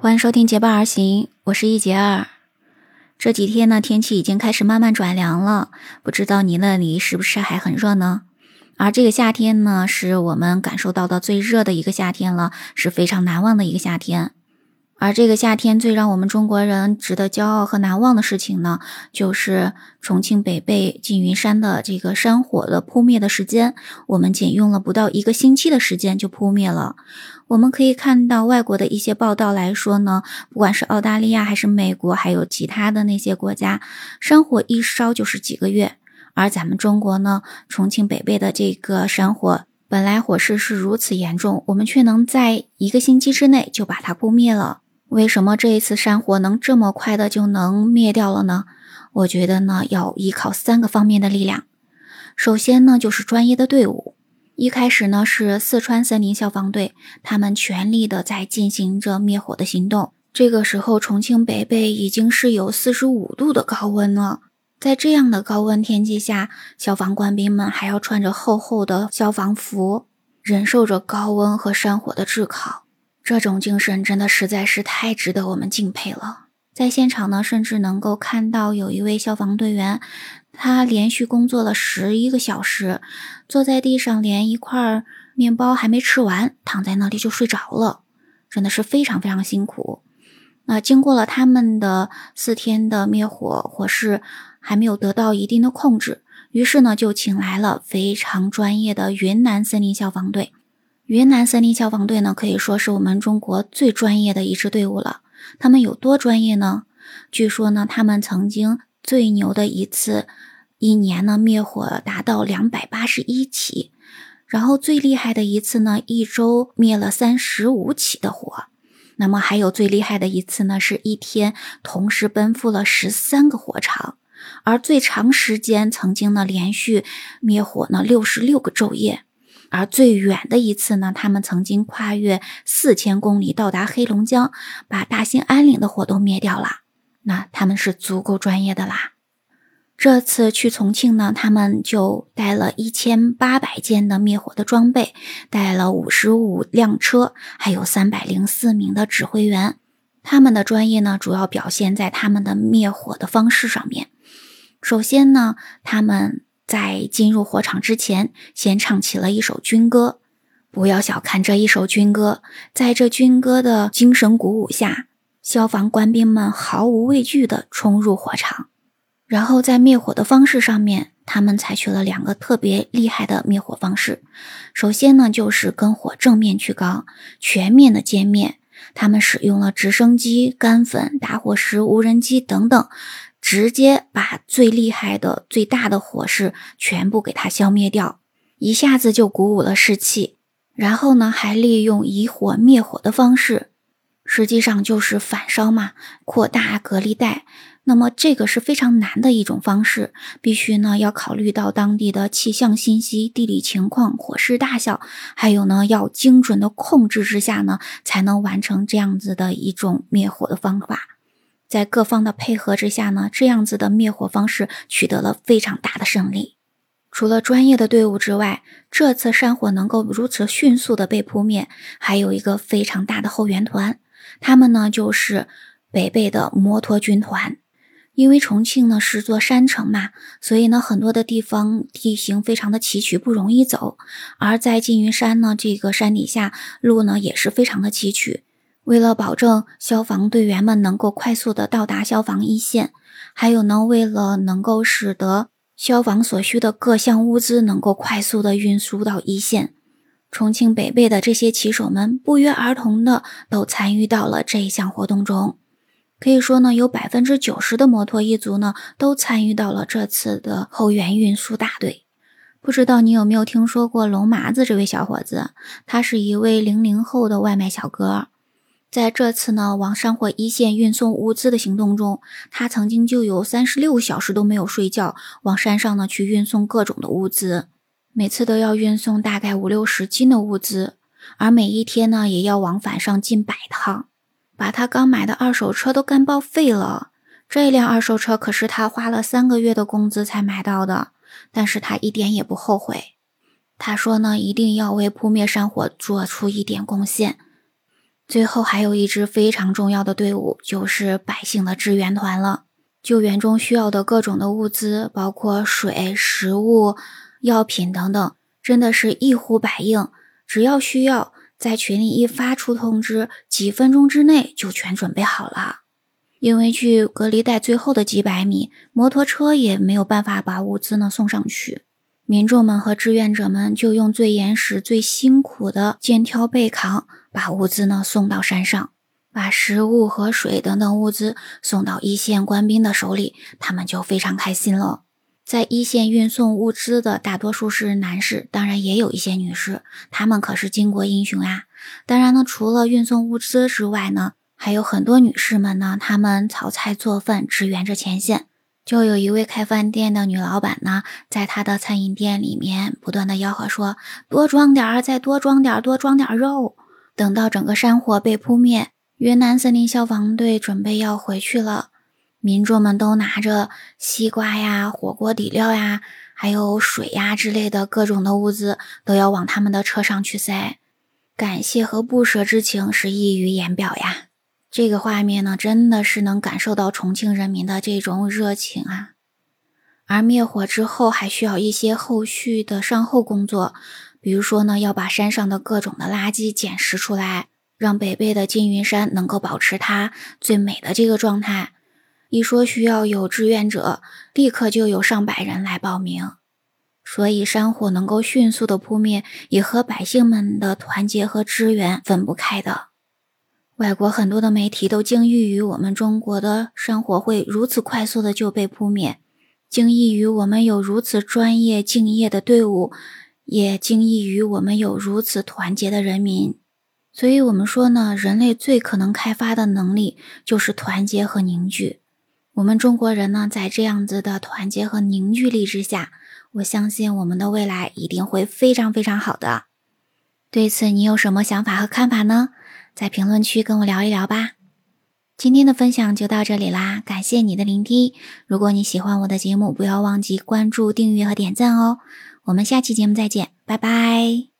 欢迎收听《结伴而行》，我是一杰儿。这几天呢，天气已经开始慢慢转凉了，不知道你那里是不是还很热呢？而这个夏天呢，是我们感受到的最热的一个夏天了，是非常难忘的一个夏天。而这个夏天最让我们中国人值得骄傲和难忘的事情呢，就是重庆北碚缙云山的这个山火的扑灭的时间，我们仅用了不到一个星期的时间就扑灭了。我们可以看到外国的一些报道来说呢，不管是澳大利亚还是美国，还有其他的那些国家，山火一烧就是几个月，而咱们中国呢，重庆北碚的这个山火本来火势是如此严重，我们却能在一个星期之内就把它扑灭了。为什么这一次山火能这么快的就能灭掉了呢？我觉得呢，要依靠三个方面的力量。首先呢，就是专业的队伍。一开始呢，是四川森林消防队，他们全力的在进行着灭火的行动。这个时候，重庆北碚已经是有四十五度的高温了。在这样的高温天气下，消防官兵们还要穿着厚厚的消防服，忍受着高温和山火的炙烤。这种精神真的实在是太值得我们敬佩了。在现场呢，甚至能够看到有一位消防队员，他连续工作了十一个小时，坐在地上连一块面包还没吃完，躺在那里就睡着了，真的是非常非常辛苦。那经过了他们的四天的灭火，火势还没有得到一定的控制，于是呢，就请来了非常专业的云南森林消防队。云南森林消防队呢，可以说是我们中国最专业的一支队伍了。他们有多专业呢？据说呢，他们曾经最牛的一次，一年呢灭火达到两百八十一起，然后最厉害的一次呢，一周灭了三十五起的火。那么还有最厉害的一次呢，是一天同时奔赴了十三个火场，而最长时间曾经呢连续灭火呢六十六个昼夜。而最远的一次呢，他们曾经跨越四千公里到达黑龙江，把大兴安岭的火都灭掉了。那他们是足够专业的啦。这次去重庆呢，他们就带了一千八百件的灭火的装备，带了五十五辆车，还有三百零四名的指挥员。他们的专业呢，主要表现在他们的灭火的方式上面。首先呢，他们。在进入火场之前，先唱起了一首军歌。不要小看这一首军歌，在这军歌的精神鼓舞下，消防官兵们毫无畏惧地冲入火场。然后在灭火的方式上面，他们采取了两个特别厉害的灭火方式。首先呢，就是跟火正面去刚，全面的歼灭。他们使用了直升机、干粉、打火石、无人机等等。直接把最厉害的、最大的火势全部给它消灭掉，一下子就鼓舞了士气。然后呢，还利用以火灭火的方式，实际上就是反烧嘛，扩大隔离带。那么这个是非常难的一种方式，必须呢要考虑到当地的气象信息、地理情况、火势大小，还有呢要精准的控制之下呢，才能完成这样子的一种灭火的方法。在各方的配合之下呢，这样子的灭火方式取得了非常大的胜利。除了专业的队伍之外，这次山火能够如此迅速的被扑灭，还有一个非常大的后援团，他们呢就是北碚的摩托军团。因为重庆呢是座山城嘛，所以呢很多的地方地形非常的崎岖，不容易走。而在缙云山呢，这个山底下路呢也是非常的崎岖。为了保证消防队员们能够快速的到达消防一线，还有呢，为了能够使得消防所需的各项物资能够快速的运输到一线，重庆北碚的这些骑手们不约而同的都参与到了这一项活动中。可以说呢，有百分之九十的摩托一族呢都参与到了这次的后援运输大队。不知道你有没有听说过龙麻子这位小伙子？他是一位零零后的外卖小哥。在这次呢，往山火一线运送物资的行动中，他曾经就有三十六小时都没有睡觉，往山上呢去运送各种的物资，每次都要运送大概五六十斤的物资，而每一天呢，也要往返上近百趟，把他刚买的二手车都干报废了。这辆二手车可是他花了三个月的工资才买到的，但是他一点也不后悔。他说呢，一定要为扑灭山火做出一点贡献。最后还有一支非常重要的队伍，就是百姓的支援团了。救援中需要的各种的物资，包括水、食物、药品等等，真的是一呼百应。只要需要，在群里一发出通知，几分钟之内就全准备好了。因为距隔离带最后的几百米，摩托车也没有办法把物资呢送上去。民众们和志愿者们就用最严实、最辛苦的肩挑背扛，把物资呢送到山上，把食物和水等等物资送到一线官兵的手里，他们就非常开心了。在一线运送物资的大多数是男士，当然也有一些女士，他们可是巾帼英雄呀。当然呢，除了运送物资之外呢，还有很多女士们呢，她们炒菜做饭，支援着前线。就有一位开饭店的女老板呢，在她的餐饮店里面不断的吆喝说：“多装点儿，再多装点儿，多装点儿肉。”等到整个山火被扑灭，云南森林消防队准备要回去了，民众们都拿着西瓜呀、火锅底料呀、还有水呀之类的各种的物资，都要往他们的车上去塞。感谢和不舍之情是溢于言表呀。这个画面呢，真的是能感受到重庆人民的这种热情啊！而灭火之后，还需要一些后续的善后工作，比如说呢，要把山上的各种的垃圾捡拾出来，让北碚的缙云山能够保持它最美的这个状态。一说需要有志愿者，立刻就有上百人来报名。所以山火能够迅速的扑灭，也和百姓们的团结和支援分不开的。外国很多的媒体都惊异于我们中国的山火会如此快速的就被扑灭，惊异于我们有如此专业敬业的队伍，也惊异于我们有如此团结的人民。所以，我们说呢，人类最可能开发的能力就是团结和凝聚。我们中国人呢，在这样子的团结和凝聚力之下，我相信我们的未来一定会非常非常好的。对此，你有什么想法和看法呢？在评论区跟我聊一聊吧。今天的分享就到这里啦，感谢你的聆听。如果你喜欢我的节目，不要忘记关注、订阅和点赞哦。我们下期节目再见，拜拜。